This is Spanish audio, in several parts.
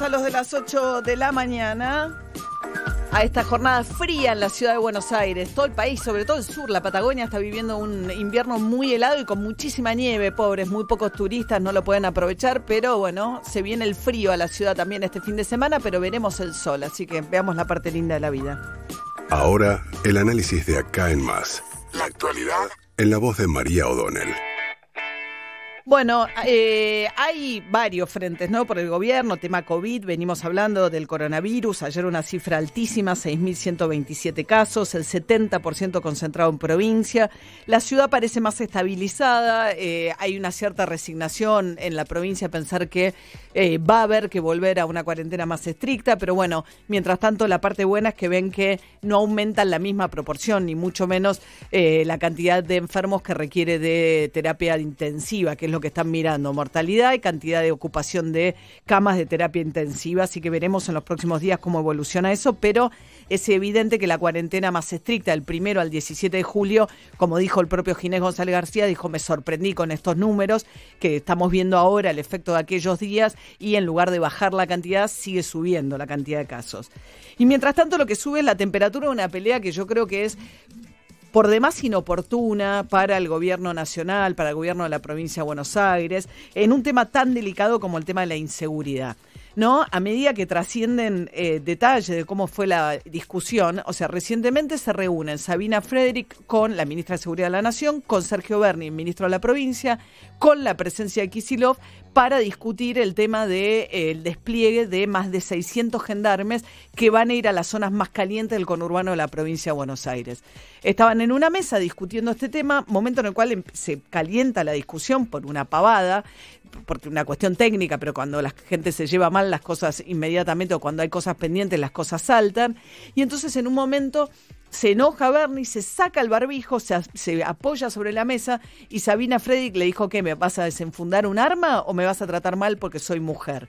A los de las 8 de la mañana a esta jornada fría en la ciudad de Buenos Aires. Todo el país, sobre todo el sur, la Patagonia, está viviendo un invierno muy helado y con muchísima nieve, pobres. Muy pocos turistas no lo pueden aprovechar, pero bueno, se viene el frío a la ciudad también este fin de semana, pero veremos el sol, así que veamos la parte linda de la vida. Ahora, el análisis de acá en más. La actualidad en la voz de María O'Donnell. Bueno, eh, hay varios frentes, ¿no? Por el gobierno, tema COVID, venimos hablando del coronavirus, ayer una cifra altísima, 6.127 casos, el 70% concentrado en provincia. La ciudad parece más estabilizada, eh, hay una cierta resignación en la provincia a pensar que eh, va a haber que volver a una cuarentena más estricta, pero bueno, mientras tanto la parte buena es que ven que no aumentan la misma proporción, ni mucho menos la cantidad de enfermos que requiere de terapia intensiva, que es lo que están mirando, mortalidad y cantidad de ocupación de camas de terapia intensiva, así que veremos en los próximos días cómo evoluciona eso, pero es evidente que la cuarentena más estricta, del primero al 17 de julio, como dijo el propio Ginés González García, dijo, me sorprendí con estos números que estamos viendo ahora, el efecto de aquellos días, y en lugar de bajar la cantidad, sigue subiendo la cantidad de casos. Y mientras tanto, lo que sube es la temperatura de una pelea que yo creo que es por demás inoportuna para el gobierno nacional, para el gobierno de la provincia de Buenos Aires, en un tema tan delicado como el tema de la inseguridad. ¿No? A medida que trascienden eh, detalles de cómo fue la discusión, o sea, recientemente se reúnen Sabina Frederick con la ministra de Seguridad de la Nación, con Sergio Berni, ministro de la provincia, con la presencia de Kisilov, para discutir el tema del de, eh, despliegue de más de 600 gendarmes que van a ir a las zonas más calientes del conurbano de la provincia de Buenos Aires. Estaban en una mesa discutiendo este tema, momento en el cual em, se calienta la discusión por una pavada, porque una cuestión técnica, pero cuando la gente se lleva mal las cosas inmediatamente o cuando hay cosas pendientes las cosas saltan. Y entonces en un momento se enoja Bernie, se saca el barbijo, se, apoya sobre la mesa y Sabina Fredrik le dijo que me vas a desenfundar un arma o me vas a tratar mal porque soy mujer.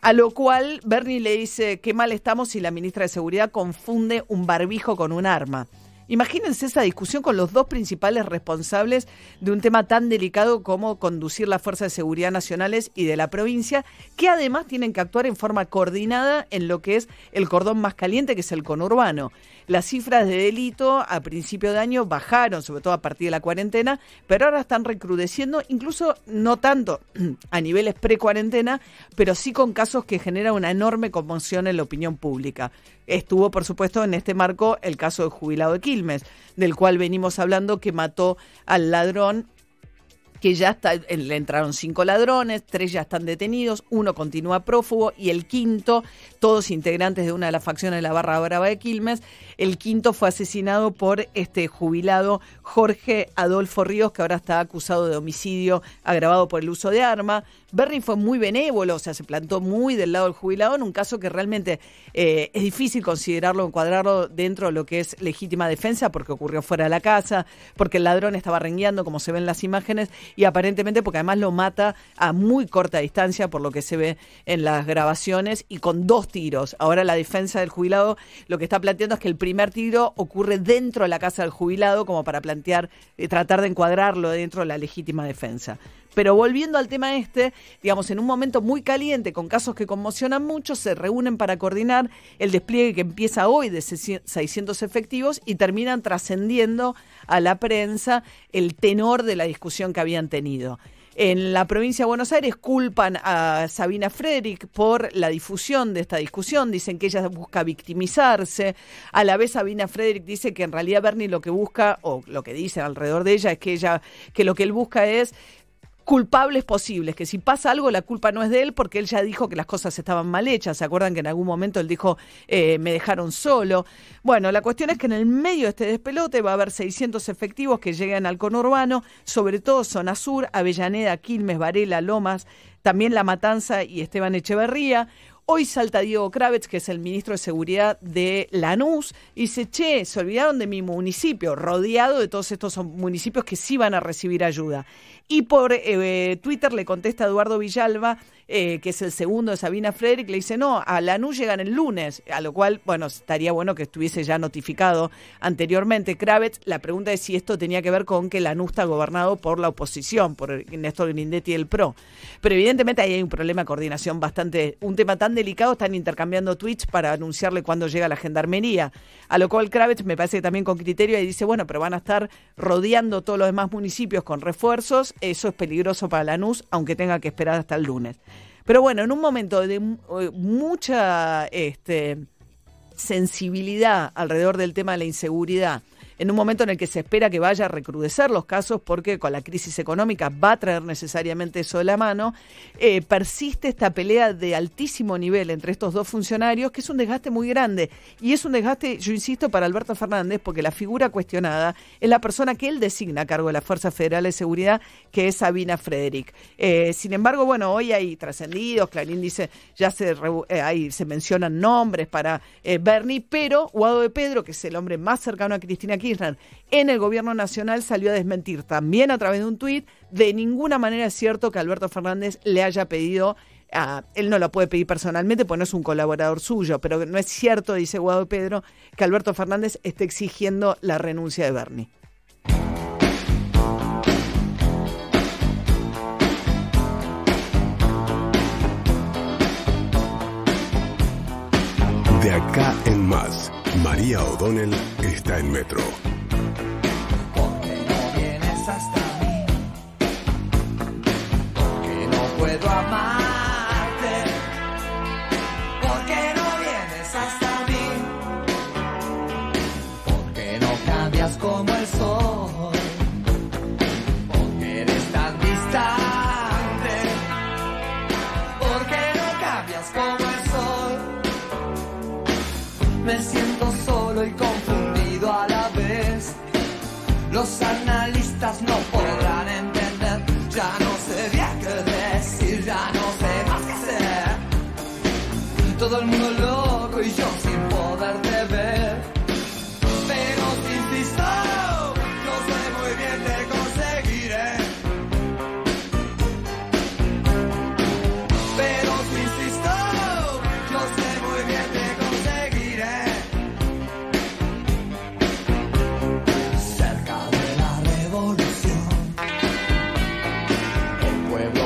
A lo cual Bernie le dice, qué mal estamos si la ministra de Seguridad confunde un barbijo con un arma. Imagínense esa discusión con los dos principales responsables de un tema tan delicado como conducir las fuerzas de seguridad nacionales y de la provincia, que además tienen que actuar en forma coordinada en lo que es el cordón más caliente, que es el conurbano. Las cifras de delito a principio de año bajaron, sobre todo a partir de la cuarentena, pero ahora están recrudeciendo, incluso no tanto a niveles pre-cuarentena, pero sí con casos que generan una enorme conmoción en la opinión pública. Estuvo, por supuesto, en este marco el caso del jubilado de Quilmes, del cual venimos hablando que mató al ladrón que ya está, le entraron cinco ladrones, tres ya están detenidos, uno continúa prófugo y el quinto, todos integrantes de una de las facciones de la Barra Brava de Quilmes, el quinto fue asesinado por este jubilado Jorge Adolfo Ríos, que ahora está acusado de homicidio agravado por el uso de arma. Bernie fue muy benévolo, o sea, se plantó muy del lado del jubilado en un caso que realmente eh, es difícil considerarlo, encuadrarlo dentro de lo que es legítima defensa, porque ocurrió fuera de la casa, porque el ladrón estaba rengueando, como se ven las imágenes, y aparentemente porque además lo mata a muy corta distancia, por lo que se ve en las grabaciones, y con dos tiros. Ahora la defensa del jubilado lo que está planteando es que el primer tiro ocurre dentro de la casa del jubilado, como para plantear, eh, tratar de encuadrarlo dentro de la legítima defensa. Pero volviendo al tema este, digamos, en un momento muy caliente, con casos que conmocionan mucho, se reúnen para coordinar el despliegue que empieza hoy de 600 efectivos y terminan trascendiendo a la prensa el tenor de la discusión que habían tenido. En la provincia de Buenos Aires culpan a Sabina Frederick por la difusión de esta discusión, dicen que ella busca victimizarse. A la vez Sabina Frederick dice que en realidad Bernie lo que busca, o lo que dicen alrededor de ella, es que ella, que lo que él busca es culpables posibles, que si pasa algo la culpa no es de él porque él ya dijo que las cosas estaban mal hechas. ¿Se acuerdan que en algún momento él dijo eh, me dejaron solo? Bueno, la cuestión es que en el medio de este despelote va a haber 600 efectivos que lleguen al conurbano, sobre todo zona sur, Avellaneda, Quilmes, Varela, Lomas, también La Matanza y Esteban Echeverría. Hoy salta Diego Kravitz, que es el ministro de Seguridad de Lanús, y dice, che, se olvidaron de mi municipio, rodeado de todos estos municipios que sí van a recibir ayuda. Y por eh, Twitter le contesta Eduardo Villalba, eh, que es el segundo de Sabina Frederick, le dice, no, a Lanús llegan el lunes, a lo cual, bueno, estaría bueno que estuviese ya notificado anteriormente. Kravitz, la pregunta es si esto tenía que ver con que Lanús está gobernado por la oposición, por Néstor Grindetti y el PRO. Pero evidentemente ahí hay un problema de coordinación bastante, un tema tan delicado, están intercambiando tweets para anunciarle cuándo llega la gendarmería. A lo cual Kravitz me parece que también con criterio y dice, bueno, pero van a estar rodeando todos los demás municipios con refuerzos, eso es peligroso para Lanús, aunque tenga que esperar hasta el lunes. Pero bueno, en un momento de eh, mucha este, sensibilidad alrededor del tema de la inseguridad, en un momento en el que se espera que vaya a recrudecer los casos porque con la crisis económica va a traer necesariamente eso de la mano, eh, persiste esta pelea de altísimo nivel entre estos dos funcionarios, que es un desgaste muy grande. Y es un desgaste, yo insisto, para Alberto Fernández, porque la figura cuestionada es la persona que él designa a cargo de la Fuerza Federal de Seguridad, que es Sabina Frederick. Eh, sin embargo, bueno, hoy hay trascendidos, Clarín dice, ya se, eh, se mencionan nombres para Bernie, pero Guado de Pedro, que es el hombre más cercano a Cristina Kirchner en el gobierno nacional salió a desmentir también a través de un tuit. De ninguna manera es cierto que Alberto Fernández le haya pedido él no lo puede pedir personalmente porque no es un colaborador suyo, pero no es cierto, dice Guado Pedro, que Alberto Fernández esté exigiendo la renuncia de Bernie. María O'Donnell está en Metro. ¿Por qué no vienes hasta mí? ¿Por qué no puedo amarte? Confundido a la vez. Los analistas no podrán entender. Ya no sé bien qué decir, ya no sé más qué hacer. Todo el mundo lo